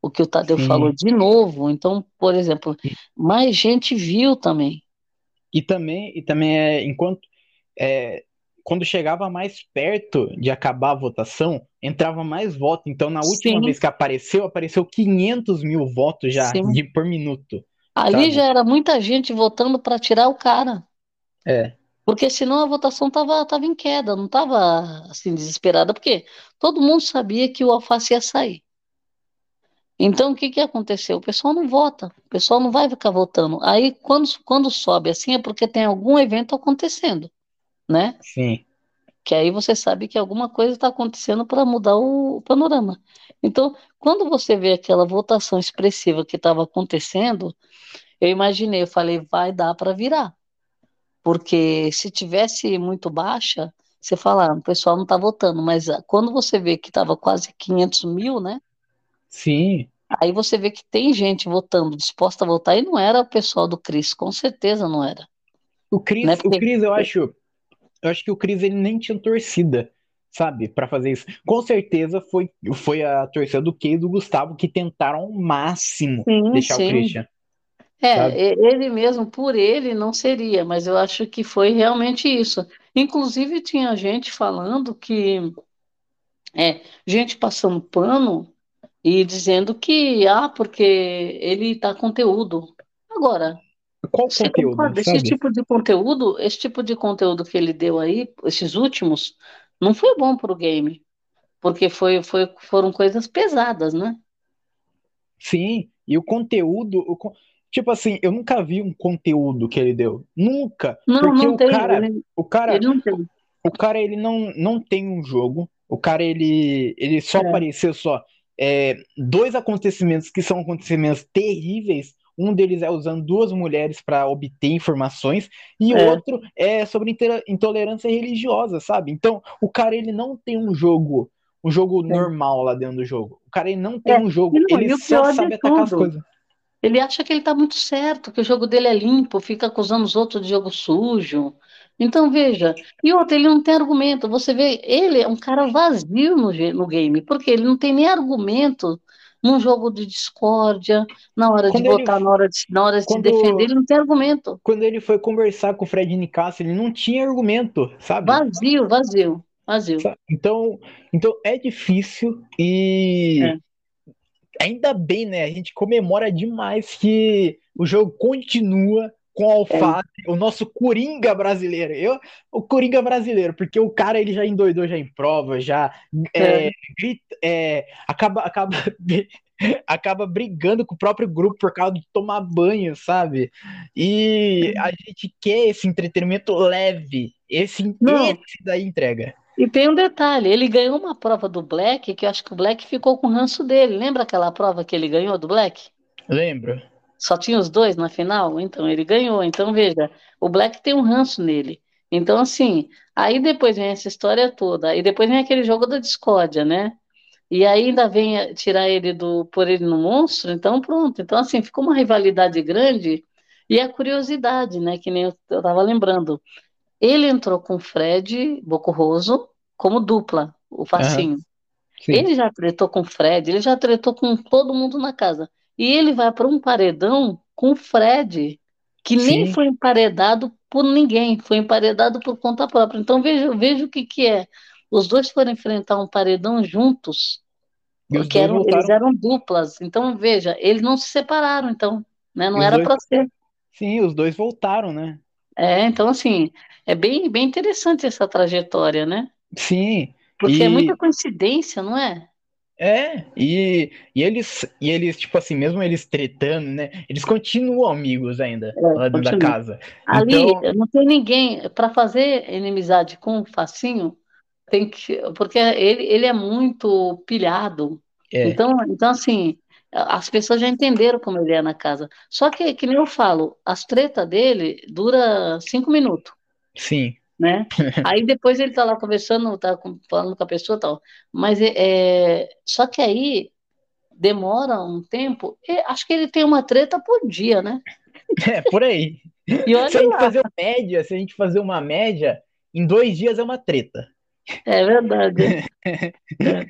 o que o Tadeu Sim. falou de novo. Então, por exemplo, mais gente viu também. E também, e também é, enquanto é, quando chegava mais perto de acabar a votação, entrava mais voto. Então, na última Sim. vez que apareceu, apareceu 500 mil votos já de, por minuto. Ali sabe? já era muita gente votando para tirar o cara. É. Porque senão a votação estava tava em queda, não estava assim desesperada, porque todo mundo sabia que o Alface ia sair. Então, o que, que aconteceu? O pessoal não vota, o pessoal não vai ficar votando. Aí, quando, quando sobe assim, é porque tem algum evento acontecendo, né? Sim. Que aí você sabe que alguma coisa está acontecendo para mudar o, o panorama. Então, quando você vê aquela votação expressiva que estava acontecendo, eu imaginei, eu falei, vai dar para virar. Porque se tivesse muito baixa, você fala, ah, o pessoal não está votando, mas ah, quando você vê que estava quase 500 mil, né? Sim. Aí você vê que tem gente votando, disposta a votar, e não era o pessoal do Cris, com certeza não era. O Cris, né? Porque... o Cris eu acho, eu acho que o Cris ele nem tinha torcida, sabe, para fazer isso. Com certeza foi, foi a torcida do Key e do Gustavo que tentaram ao máximo sim, deixar sim. o Christian. É, sabe? ele mesmo, por ele, não seria, mas eu acho que foi realmente isso. Inclusive, tinha gente falando que, é, gente passando pano e dizendo que, ah, porque ele dá conteúdo. Agora, Qual você conteúdo, concorda? Esse sabe? tipo de conteúdo, esse tipo de conteúdo que ele deu aí, esses últimos, não foi bom para o game, porque foi, foi, foram coisas pesadas, né? Sim, e o conteúdo, o tipo assim, eu nunca vi um conteúdo que ele deu. Nunca, Não, porque não o tem, cara, ele, o cara, ele não tem. o cara ele não, não tem um jogo. O cara ele, ele só É, apareceu só é, dois acontecimentos que são acontecimentos terríveis. Um deles é usando duas mulheres para obter informações e o é, outro é sobre intolerância religiosa, sabe? Então, o cara ele não tem um jogo, um jogo é. normal lá dentro do jogo. O cara ele não tem É, um jogo, não, ele só sabe atacar as tudo, coisas. ele acha que ele está muito certo, que o jogo dele é limpo, fica acusando os outros de jogo sujo. Então, veja, e outro, ele não tem argumento. Você vê, ele é um cara vazio no, no game, porque ele não tem nem argumento num jogo de discórdia, na hora de Quando ele, votar, na hora de, na hora de se defender, quando, ele não tem argumento. quando ele foi conversar com o Fred Nicasso, ele não tinha argumento, sabe? Vazio, vazio, vazio. Então, então é difícil e É, ainda bem, né? A gente comemora demais que o jogo continua com o é, Alface, o nosso Coringa brasileiro. Eu, o Coringa brasileiro, porque o cara ele já endoidou já em prova, já é. é, grita, é, acaba, acaba, acaba brigando com o próprio grupo por causa de tomar banho, sabe? E a gente quer esse entretenimento leve. Esse, Não, esse daí entrega. e tem um detalhe, ele ganhou uma prova do Black, que eu acho que o Black ficou com o ranço dele. Lembra aquela prova que ele ganhou do Black? Lembro? Só tinha os dois na final? Então ele ganhou. Então veja, o Black tem um ranço nele. Então, assim, aí depois vem essa história toda. Aí depois vem aquele jogo da discórdia, né? E aí ainda vem eh, tirar ele do por ele no monstro. Então, pronto. Então, assim, ficou uma rivalidade grande. E a curiosidade, né? Que nem eu estava lembrando. Ele entrou com o Fred Bocurroso como dupla, o Facinho. sim. Ele já tretou com o Fred, ele já tretou com todo mundo na casa. E ele vai para um paredão com o Fred, que nem Sim. foi emparedado por ninguém, foi emparedado por conta própria. Então veja, veja o que que é. Os dois foram enfrentar um paredão juntos, E porque eram, eles voltaram. eram duplas. Então veja, eles não se separaram, então, né? Não os era dois. para ser. Sim, os dois voltaram, né? É, então assim, é bem, bem interessante essa trajetória, né? Sim. Porque é muita E coincidência, não é? É, e, e eles, e eles, tipo assim, mesmo eles tretando, né? Eles continuam amigos ainda É, lá dentro da casa. Ali Então, não tem ninguém para fazer inimizade com o Facinho, tem que, porque ele, ele é muito pilhado. é, Então, então assim, as pessoas já entenderam como ele é na casa. Só que, que nem eu falo, as tretas dele dura cinco minutos, sim. Né? Aí depois ele tá lá conversando, tá falando com a pessoa e tal. Mas é, é- só que aí demora um tempo. e acho que ele tem uma treta por dia, né? É por aí. E Se a olha gente lá, fazer uma média, se a gente fazer uma média, em dois dias é uma treta. é verdade. É.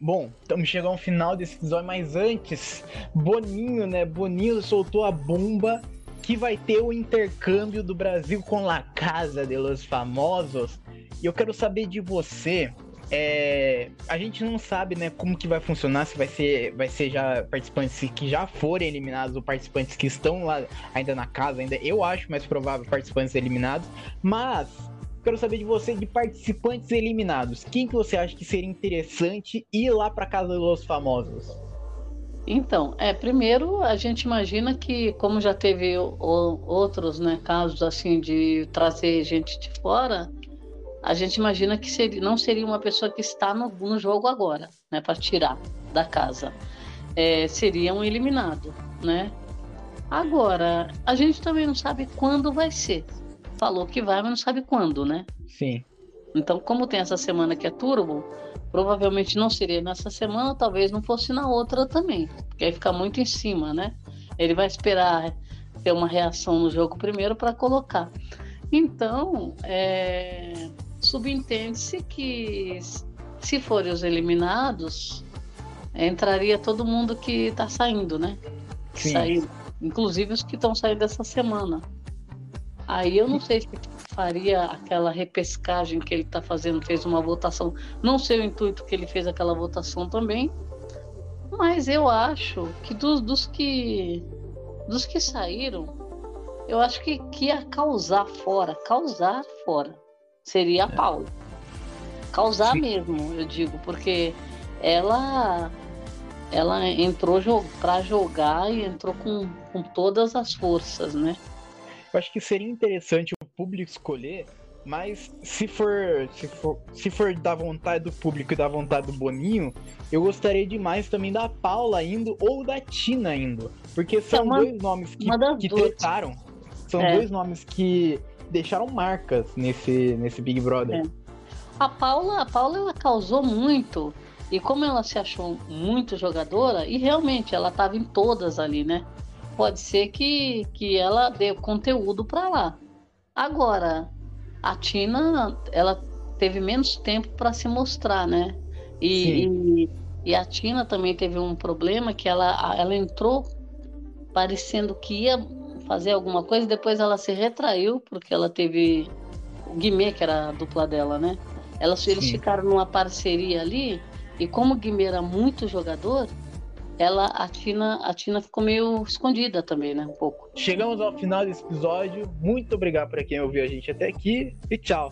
Bom, estamos chegando ao final desse episódio, mas antes, Boninho, né? Boninho soltou a bomba que vai ter o intercâmbio do Brasil com La Casa de los Famosos. E eu quero saber de você. é, a gente não sabe, né, como que vai funcionar, se vai ser, vai ser já participantes que já forem eliminados ou participantes que estão lá ainda na casa, ainda eu acho mais provável participantes eliminados, mas quero saber de você de participantes eliminados. Quem que você acha que seria interessante ir lá para casa dos famosos? Então, é, primeiro a gente imagina que, como já teve o- outros, né, casos assim de trazer gente de fora, a gente imagina que seria, não seria uma pessoa que está no, no jogo agora, né, para tirar da casa. É, seria um eliminado, né? Agora, a gente também não sabe quando vai ser. Falou que vai, mas não sabe quando, né? Sim, Então, como tem essa semana que é turbo, provavelmente não seria nessa semana, talvez não fosse na outra também, porque aí fica muito em cima, né? Ele vai esperar ter uma reação no jogo primeiro para colocar. Então, é, subentende-se que se forem os eliminados, entraria todo mundo que está saindo, né? Que Sim. saiu. inclusive os que estão saindo essa semana. Aí eu não sei se faria aquela repescagem que ele está fazendo, fez uma votação. Não sei o intuito que ele fez aquela votação também, mas eu acho que dos, dos que dos que saíram, eu acho que, que ia causar fora, causar fora, seria a é. Paula. Causar Sim. mesmo, eu digo, porque ela ela entrou para jogar e entrou com, com todas as forças, né? Eu acho que seria interessante público escolher, mas se for, se for, se for da vontade do público e da vontade do Boninho, eu gostaria demais também da Paula indo ou da Tina indo, porque são uma, dois nomes que, que tretaram, são é. dois nomes que deixaram marcas nesse, nesse Big Brother. É. A Paula, a Paula ela causou muito. E como ela se achou muito jogadora, e realmente ela estava em todas ali, né? Pode ser que, que ela dê conteúdo para lá. Agora, a Tina, ela teve menos tempo para se mostrar, né? E, e, e, a Tina também teve um problema que ela, ela entrou parecendo que ia fazer alguma coisa, depois ela se retraiu, porque ela teve o Guimê, que era a dupla dela, né? Elas, eles ficaram numa parceria ali, e como o Guimê era muito jogador, ela, a Tina, a Tina ficou meio escondida também, né? Um pouco. Chegamos ao final desse episódio. Muito obrigado para quem ouviu a gente até aqui e tchau.